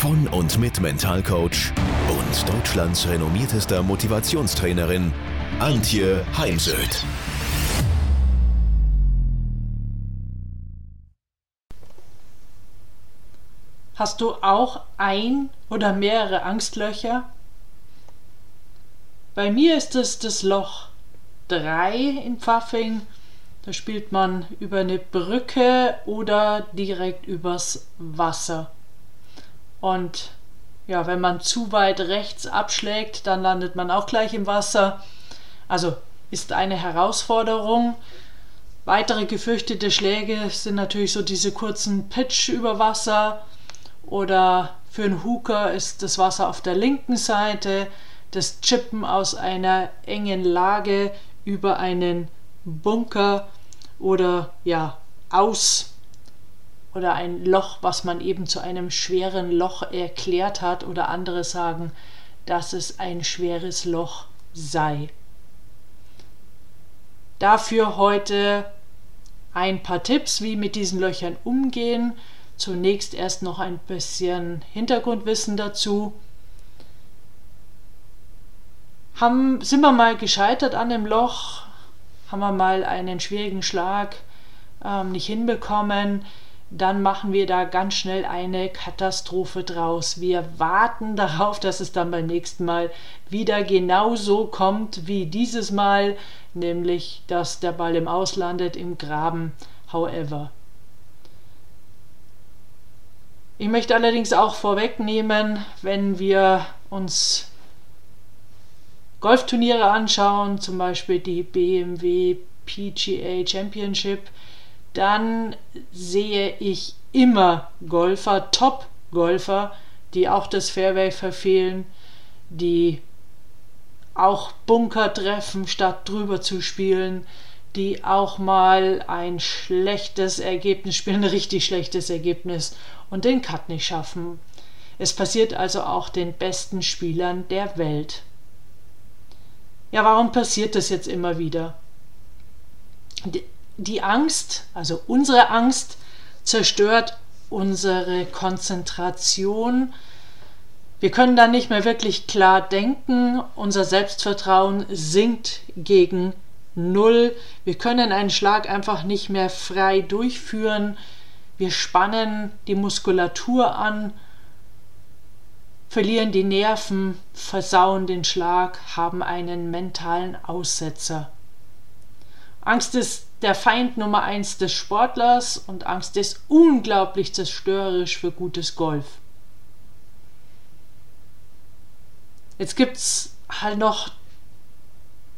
von und mit Mentalcoach und Deutschlands renommiertester Motivationstrainerin Antje Heimsöth. Hast du auch ein oder mehrere Angstlöcher? Bei mir ist es das Loch 3 in Pfaffing. Da spielt man über eine Brücke oder direkt übers Wasser. Und ja, wenn man zu weit rechts abschlägt, dann landet man auch gleich im Wasser. Also ist eine Herausforderung. Weitere gefürchtete Schläge sind natürlich so diese kurzen Pitch über Wasser oder für einen Hooker ist das Wasser auf der linken Seite, das Chippen aus einer engen Lage über einen Bunker oder ja, aus oder ein Loch, was man eben zu einem schweren Loch erklärt hat oder andere sagen, dass es ein schweres Loch sei. Dafür heute ein paar Tipps, wie mit diesen Löchern umgehen. Zunächst erst noch ein bisschen Hintergrundwissen dazu. Haben, sind wir mal gescheitert an dem Loch? Haben wir mal einen schwierigen Schlag ähm, nicht hinbekommen? Dann machen wir da ganz schnell eine Katastrophe draus. Wir warten darauf, dass es dann beim nächsten Mal wieder genauso kommt wie dieses Mal, nämlich dass der Ball im Auslandet im Graben. However. Ich möchte allerdings auch vorwegnehmen, wenn wir uns Golfturniere anschauen, zum Beispiel die BMW PGA Championship, dann sehe ich immer Golfer, Top-Golfer, die auch das Fairway verfehlen, die auch Bunker treffen, statt drüber zu spielen, die auch mal ein schlechtes Ergebnis spielen, ein richtig schlechtes Ergebnis und den Cut nicht schaffen. Es passiert also auch den besten Spielern der Welt. Ja, warum passiert das jetzt immer wieder? Die Angst, also unsere Angst, zerstört unsere Konzentration. Wir können dann nicht mehr wirklich klar denken. Unser Selbstvertrauen sinkt gegen Null. Wir können einen Schlag einfach nicht mehr frei durchführen. Wir spannen die Muskulatur an, verlieren die Nerven, versauen den Schlag, haben einen mentalen Aussetzer. Angst ist der Feind Nummer eins des Sportlers und Angst ist unglaublich zerstörerisch für gutes Golf. Jetzt gibt es halt noch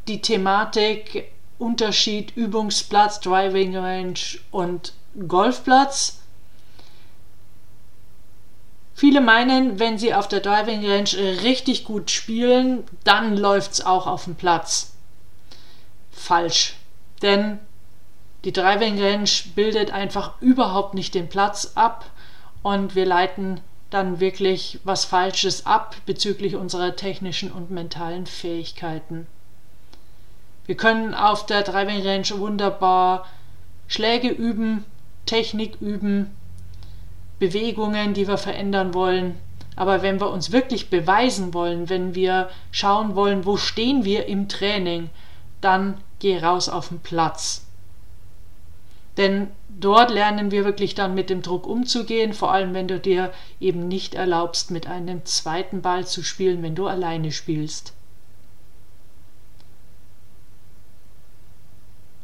die Thematik Unterschied Übungsplatz, Driving Range und Golfplatz. Viele meinen, wenn sie auf der Driving Range richtig gut spielen, dann läuft es auch auf dem Platz. Falsch. Denn die Driving Range bildet einfach überhaupt nicht den Platz ab und wir leiten dann wirklich was Falsches ab bezüglich unserer technischen und mentalen Fähigkeiten. Wir können auf der Driving Range wunderbar Schläge üben, Technik üben, Bewegungen, die wir verändern wollen. Aber wenn wir uns wirklich beweisen wollen, wenn wir schauen wollen, wo stehen wir im Training, dann geh raus auf den Platz. Denn dort lernen wir wirklich dann mit dem Druck umzugehen, vor allem wenn du dir eben nicht erlaubst, mit einem zweiten Ball zu spielen, wenn du alleine spielst.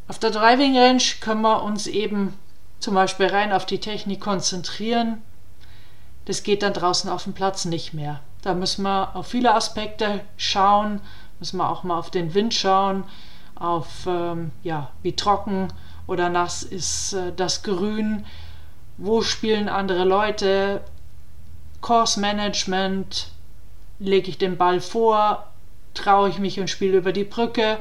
Auf der Driving Range können wir uns eben zum Beispiel rein auf die Technik konzentrieren. Das geht dann draußen auf dem Platz nicht mehr. Da müssen wir auf viele Aspekte schauen, müssen wir auch mal auf den Wind schauen, auf ähm, ja, wie trocken oder nass ist äh, das Grün, wo spielen andere Leute, Course Management, lege ich den Ball vor, traue ich mich und spiele über die Brücke.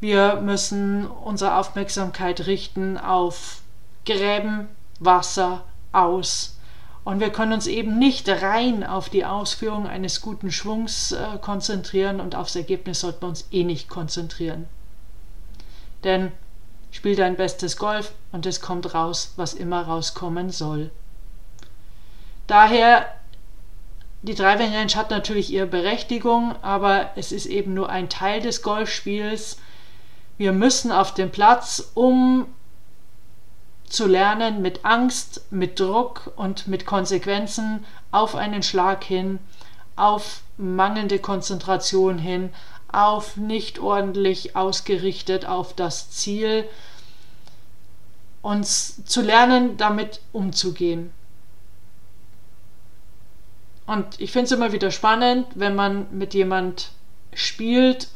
Wir müssen unsere Aufmerksamkeit richten auf Gräben, Wasser, Aus. Und wir können uns eben nicht rein auf die Ausführung eines guten Schwungs äh, konzentrieren und aufs Ergebnis sollten wir uns eh nicht konzentrieren. Denn spiel dein bestes Golf und es kommt raus, was immer rauskommen soll. Daher, die Driving Range hat natürlich ihre Berechtigung, aber es ist eben nur ein Teil des Golfspiels. Wir müssen auf den Platz, um zu lernen, mit Angst, mit Druck und mit Konsequenzen auf einen Schlag hin, auf mangelnde Konzentration hin, auf nicht ordentlich ausgerichtet auf das Ziel, uns zu lernen, damit umzugehen. Und ich finde es immer wieder spannend, wenn man mit jemand spielt,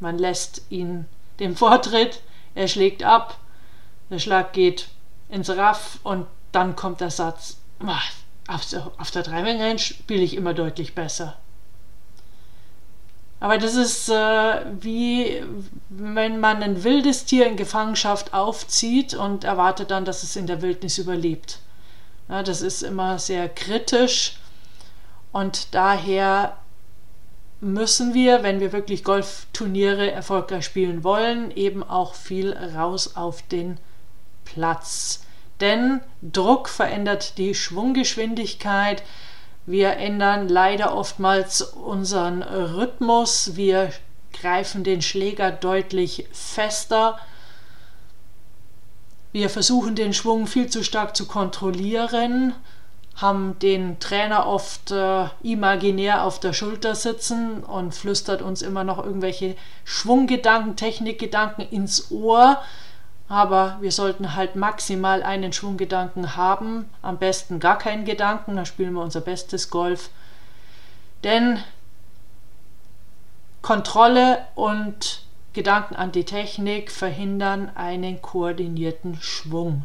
man lässt ihn den Vortritt, er schlägt ab, der Schlag geht ins Raff und dann kommt der Satz, auf der, auf der Driving spiele ich immer deutlich besser. Aber das ist äh, wie wenn man ein wildes Tier in Gefangenschaft aufzieht und erwartet dann, dass es in der Wildnis überlebt. Ja, das ist immer sehr kritisch und daher müssen wir, wenn wir wirklich Golfturniere erfolgreich spielen wollen, eben auch viel raus auf den Platz. Denn Druck verändert die Schwunggeschwindigkeit, wir ändern leider oftmals unseren Rhythmus. Wir greifen den Schläger deutlich fester. Wir versuchen den Schwung viel zu stark zu kontrollieren, haben den Trainer oft äh, imaginär auf der Schulter sitzen und flüstert uns immer noch irgendwelche Schwunggedanken, Technikgedanken ins Ohr aber wir sollten halt maximal einen Schwunggedanken haben, am besten gar keinen Gedanken, dann spielen wir unser bestes Golf. Denn Kontrolle und Gedanken an die Technik verhindern einen koordinierten Schwung.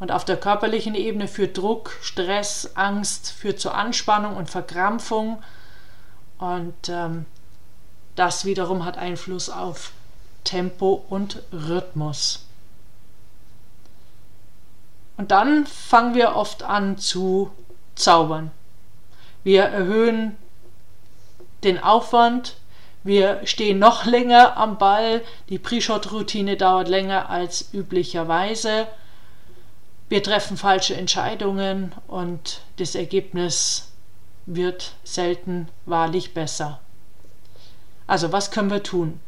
Und auf der körperlichen Ebene führt Druck, Stress, Angst, führt zur Anspannung und Verkrampfung. Und ähm, das wiederum hat Einfluss auf Tempo und Rhythmus. Und dann fangen wir oft an zu zaubern. Wir erhöhen den Aufwand, wir stehen noch länger am Ball, die Pre-Shot-Routine dauert länger als üblicherweise, wir treffen falsche Entscheidungen und das Ergebnis wird selten wahrlich besser. Also was können wir tun?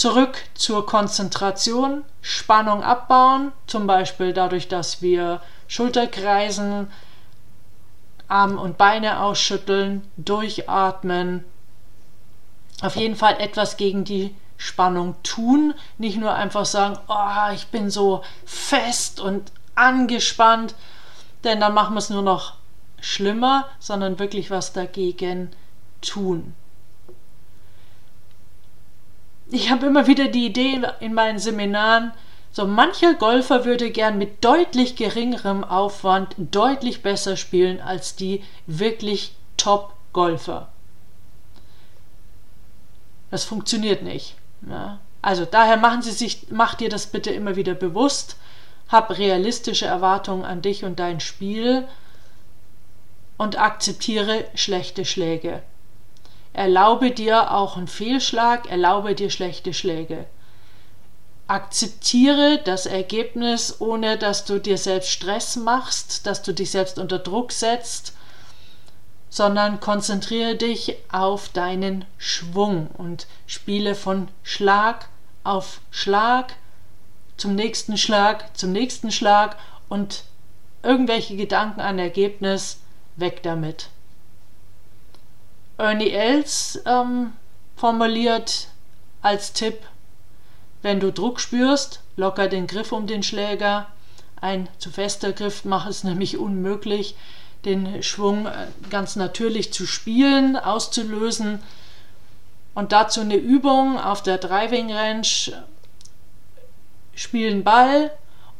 Zurück zur Konzentration, Spannung abbauen, zum Beispiel dadurch, dass wir Schulterkreisen, Arme und Beine ausschütteln, durchatmen. Auf jeden Fall etwas gegen die Spannung tun, nicht nur einfach sagen, oh, ich bin so fest und angespannt, denn dann machen wir es nur noch schlimmer, sondern wirklich was dagegen tun ich habe immer wieder die Idee in meinen Seminaren, so mancher Golfer würde gern mit deutlich geringerem Aufwand deutlich besser spielen als die wirklich Top-Golfer. Das funktioniert nicht. Ja. Also daher machen Sie sich, mach dir das bitte immer wieder bewusst, hab realistische Erwartungen an dich und dein Spiel und akzeptiere schlechte Schläge. Erlaube dir auch einen Fehlschlag, erlaube dir schlechte Schläge. Akzeptiere das Ergebnis, ohne dass du dir selbst Stress machst, dass du dich selbst unter Druck setzt, sondern konzentriere dich auf deinen Schwung und spiele von Schlag auf Schlag zum nächsten Schlag, zum nächsten Schlag und irgendwelche Gedanken an Ergebnis weg damit. Ernie Els ähm, formuliert als Tipp, wenn du Druck spürst, locker den Griff um den Schläger. Ein zu fester Griff macht es nämlich unmöglich, den Schwung äh, ganz natürlich zu spielen, auszulösen. Und dazu eine Übung auf der Driving Range. Spielen Ball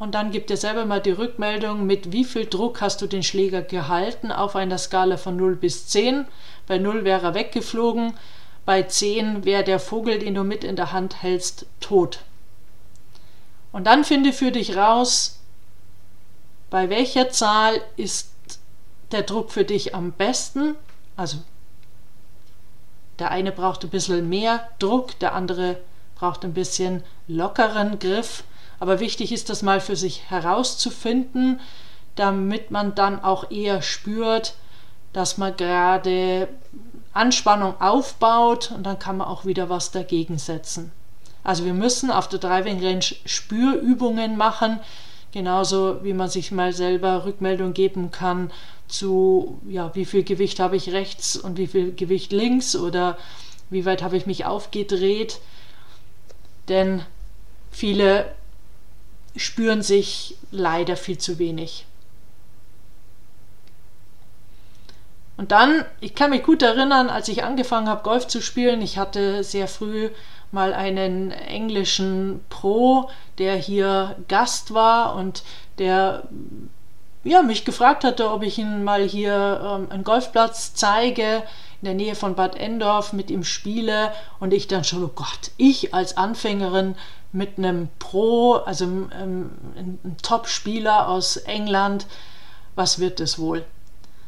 und dann gib dir selber mal die Rückmeldung, mit wie viel Druck hast du den Schläger gehalten auf einer Skala von 0 bis 10. Bei 0 wäre er weggeflogen, bei 10 wäre der Vogel, den du mit in der Hand hältst, tot. Und dann finde für dich raus, bei welcher Zahl ist der Druck für dich am besten. Also der eine braucht ein bisschen mehr Druck, der andere braucht ein bisschen lockeren Griff. Aber wichtig ist das mal für sich herauszufinden, damit man dann auch eher spürt, dass man gerade Anspannung aufbaut und dann kann man auch wieder was dagegen setzen. Also wir müssen auf der Driving Range Spürübungen machen, genauso wie man sich mal selber Rückmeldung geben kann zu, ja, wie viel Gewicht habe ich rechts und wie viel Gewicht links oder wie weit habe ich mich aufgedreht. Denn viele spüren sich leider viel zu wenig. Und dann, ich kann mich gut erinnern, als ich angefangen habe, Golf zu spielen, ich hatte sehr früh mal einen englischen Pro, der hier Gast war und der ja, mich gefragt hatte, ob ich ihn mal hier ähm, einen Golfplatz zeige in der Nähe von Bad Endorf mit ihm spiele und ich dann schon, oh Gott, ich als Anfängerin mit einem Pro, also ähm, einem Top-Spieler aus England, was wird das wohl?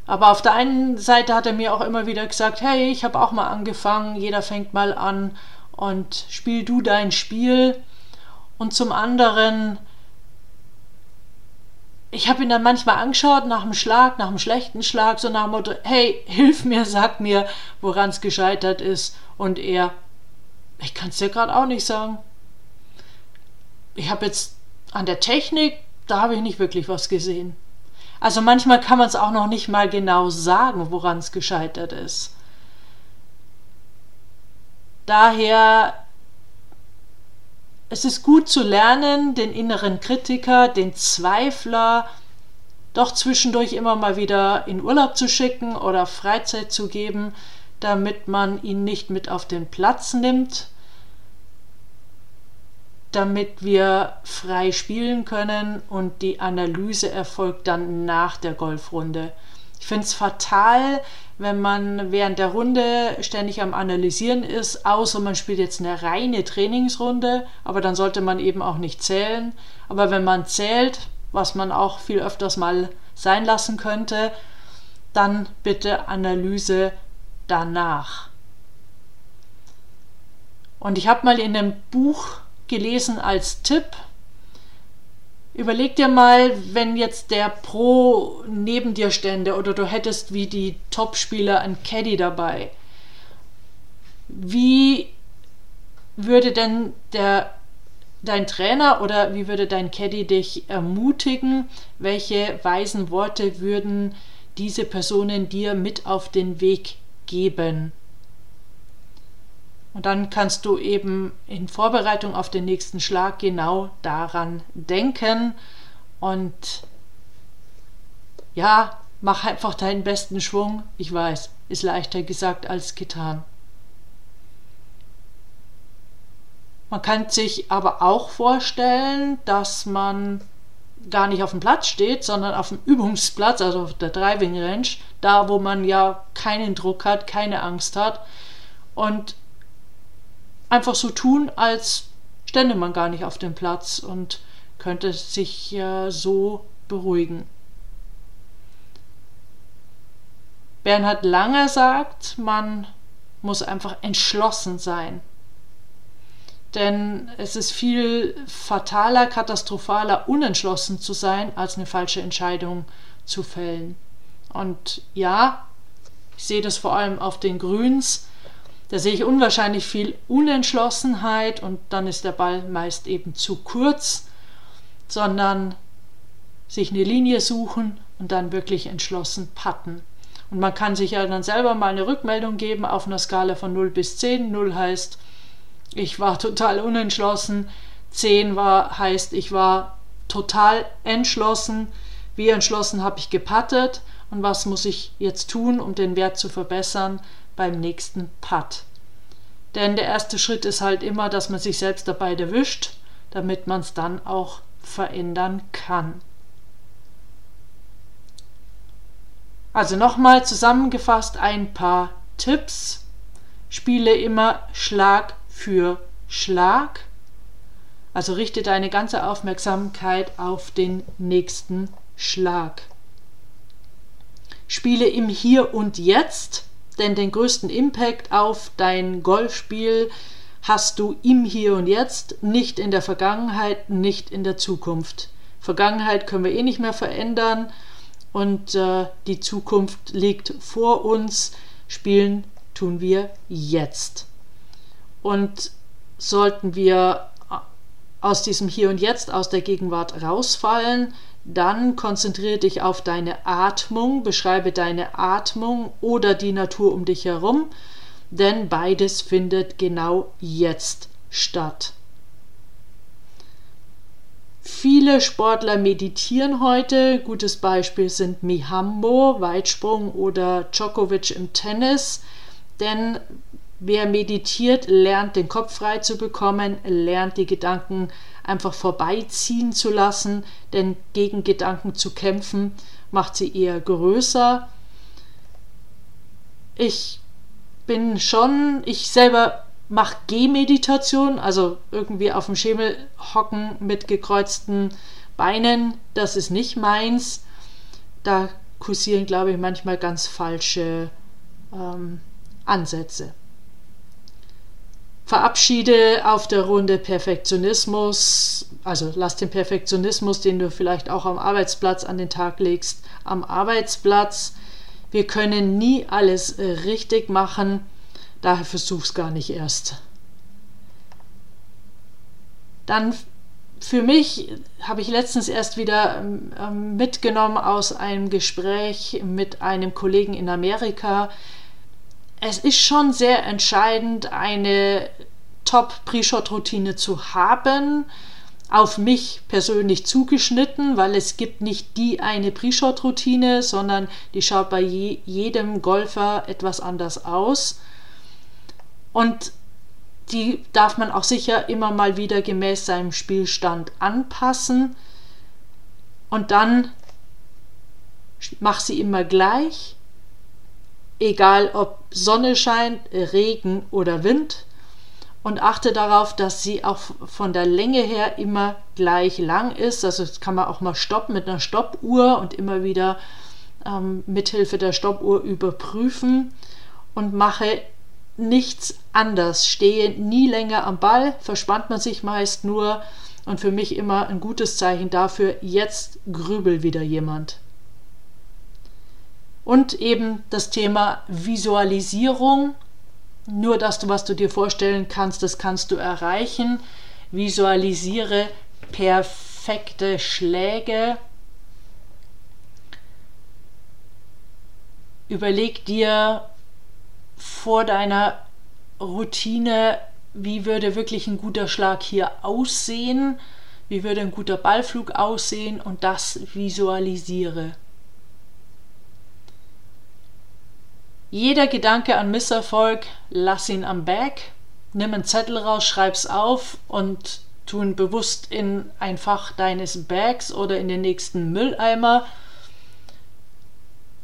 Aber auf der einen Seite hat er mir auch immer wieder gesagt, hey, ich habe auch mal angefangen, jeder fängt mal an und spiel du dein Spiel. Und zum anderen, ich habe ihn dann manchmal angeschaut nach dem Schlag, nach dem schlechten Schlag, so nach dem Motto, hey, hilf mir, sag mir, woran es gescheitert ist. Und er, ich kann es dir gerade auch nicht sagen ich habe jetzt an der Technik, da habe ich nicht wirklich was gesehen. Also manchmal kann man es auch noch nicht mal genau sagen, woran es gescheitert ist. Daher es ist gut zu lernen, den inneren Kritiker, den Zweifler doch zwischendurch immer mal wieder in Urlaub zu schicken oder Freizeit zu geben, damit man ihn nicht mit auf den Platz nimmt, damit wir frei spielen können und die Analyse erfolgt dann nach der Golfrunde. Ich finde es fatal, wenn man während der Runde ständig am Analysieren ist, außer man spielt jetzt eine reine Trainingsrunde, aber dann sollte man eben auch nicht zählen. Aber wenn man zählt, was man auch viel öfters mal sein lassen könnte, dann bitte Analyse danach. Und ich habe mal in einem Buch gelesen als Tipp. Überleg dir mal, wenn jetzt der Pro neben dir stände oder du hättest wie die Topspieler ein Caddy dabei. Wie würde denn der dein Trainer oder wie würde dein Caddy dich ermutigen? Welche weisen Worte würden diese Personen dir mit auf den Weg geben? Und dann kannst du eben in Vorbereitung auf den nächsten Schlag genau daran denken und ja, mach einfach deinen besten Schwung. Ich weiß, ist leichter gesagt als getan. Man kann sich aber auch vorstellen, dass man gar nicht auf dem Platz steht, sondern auf dem Übungsplatz, also auf der Driving Range, da wo man ja keinen Druck hat, keine Angst hat und einfach so tun, als stände man gar nicht auf dem Platz und könnte sich äh, so beruhigen. Bernhard Langer sagt, man muss einfach entschlossen sein. Denn es ist viel fataler, katastrophaler, unentschlossen zu sein, als eine falsche Entscheidung zu fällen. Und ja, ich sehe das vor allem auf den Grüns. Da sehe ich unwahrscheinlich viel Unentschlossenheit und dann ist der Ball meist eben zu kurz, sondern sich eine Linie suchen und dann wirklich entschlossen patten. Und man kann sich ja dann selber mal eine Rückmeldung geben auf einer Skala von 0 bis 10. 0 heißt, ich war total unentschlossen. 10 war, heißt, ich war total entschlossen. Wie entschlossen habe ich gepattet und was muss ich jetzt tun, um den Wert zu verbessern? Beim nächsten Putt. Denn der erste Schritt ist halt immer, dass man sich selbst dabei erwischt, damit man es dann auch verändern kann. Also nochmal zusammengefasst ein paar Tipps. Spiele immer Schlag für Schlag. Also richte deine ganze Aufmerksamkeit auf den nächsten Schlag. Spiele im Hier und Jetzt, denn den größten Impact auf dein Golfspiel hast du im Hier und Jetzt, nicht in der Vergangenheit, nicht in der Zukunft. Vergangenheit können wir eh nicht mehr verändern und äh, die Zukunft liegt vor uns. Spielen tun wir jetzt. Und sollten wir aus diesem Hier und Jetzt, aus der Gegenwart rausfallen, dann konzentriere dich auf deine Atmung, beschreibe deine Atmung oder die Natur um dich herum, denn beides findet genau jetzt statt. Viele Sportler meditieren heute. Gutes Beispiel sind Mihambo, Weitsprung oder Djokovic im Tennis. Denn wer meditiert, lernt den Kopf frei zu bekommen, lernt die Gedanken einfach vorbeiziehen zu lassen, denn gegen Gedanken zu kämpfen macht sie eher größer. Ich bin schon, ich selber mache Gehmeditation, also irgendwie auf dem Schemel hocken mit gekreuzten Beinen, das ist nicht meins. Da kursieren, glaube ich, manchmal ganz falsche ähm, Ansätze. Verabschiede auf der Runde Perfektionismus, also lass den Perfektionismus, den du vielleicht auch am Arbeitsplatz an den Tag legst, am Arbeitsplatz. Wir können nie alles äh, richtig machen, daher versuch's gar nicht erst. Dann für mich habe ich letztens erst wieder ähm, mitgenommen aus einem Gespräch mit einem Kollegen in Amerika, es ist schon sehr entscheidend, eine Top-Pre-Shot-Routine zu haben, auf mich persönlich zugeschnitten, weil es gibt nicht die eine Pre-Shot-Routine, sondern die schaut bei je, jedem Golfer etwas anders aus. Und die darf man auch sicher immer mal wieder gemäß seinem Spielstand anpassen. Und dann mach sie immer gleich egal ob Sonne scheint, Regen oder Wind. Und achte darauf, dass sie auch von der Länge her immer gleich lang ist. Also das kann man auch mal stoppen mit einer Stoppuhr und immer wieder ähm, mithilfe der Stoppuhr überprüfen. Und mache nichts anders. Stehe nie länger am Ball, verspannt man sich meist nur. Und für mich immer ein gutes Zeichen dafür, jetzt grübel wieder jemand. Und eben das Thema Visualisierung. Nur dass du, was du dir vorstellen kannst, das kannst du erreichen. Visualisiere perfekte Schläge. Überleg dir vor deiner Routine, wie würde wirklich ein guter Schlag hier aussehen, wie würde ein guter Ballflug aussehen und das visualisiere. Jeder Gedanke an Misserfolg, lass ihn am Bag, nimm einen Zettel raus, schreib's auf und tu ihn bewusst in ein Fach deines Bags oder in den nächsten Mülleimer.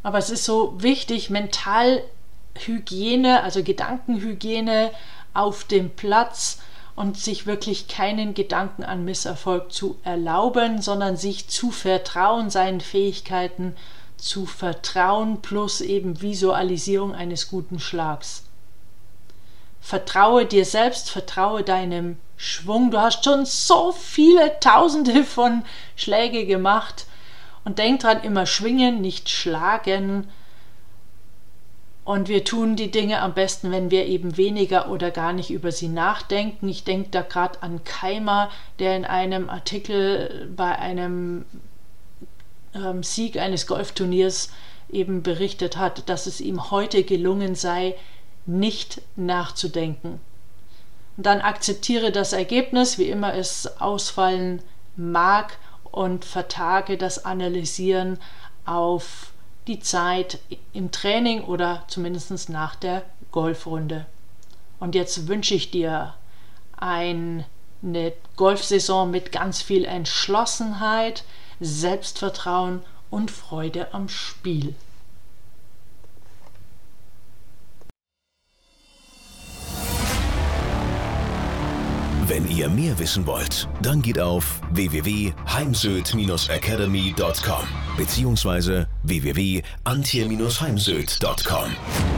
Aber es ist so wichtig, Mentalhygiene, also Gedankenhygiene auf dem Platz und sich wirklich keinen Gedanken an Misserfolg zu erlauben, sondern sich zu vertrauen, seinen Fähigkeiten zu vertrauen plus eben Visualisierung eines guten Schlags. Vertraue dir selbst, vertraue deinem Schwung. Du hast schon so viele Tausende von Schläge gemacht und denk dran, immer schwingen, nicht schlagen. Und wir tun die Dinge am besten, wenn wir eben weniger oder gar nicht über sie nachdenken. Ich denke da gerade an Keimer, der in einem Artikel bei einem ähm, Sieg eines Golfturniers eben berichtet hat, dass es ihm heute gelungen sei, nicht nachzudenken. Und dann akzeptiere das Ergebnis, wie immer es ausfallen mag, und vertage das Analysieren auf die Zeit im Training oder zumindest nach der Golfrunde. Und jetzt wünsche ich dir ein eine Golfsaison mit ganz viel Entschlossenheit, Selbstvertrauen und Freude am Spiel. Wenn ihr mehr wissen wollt, dann geht auf www.heimsöd-academy.com bzw. www.antje-heimsöd.com.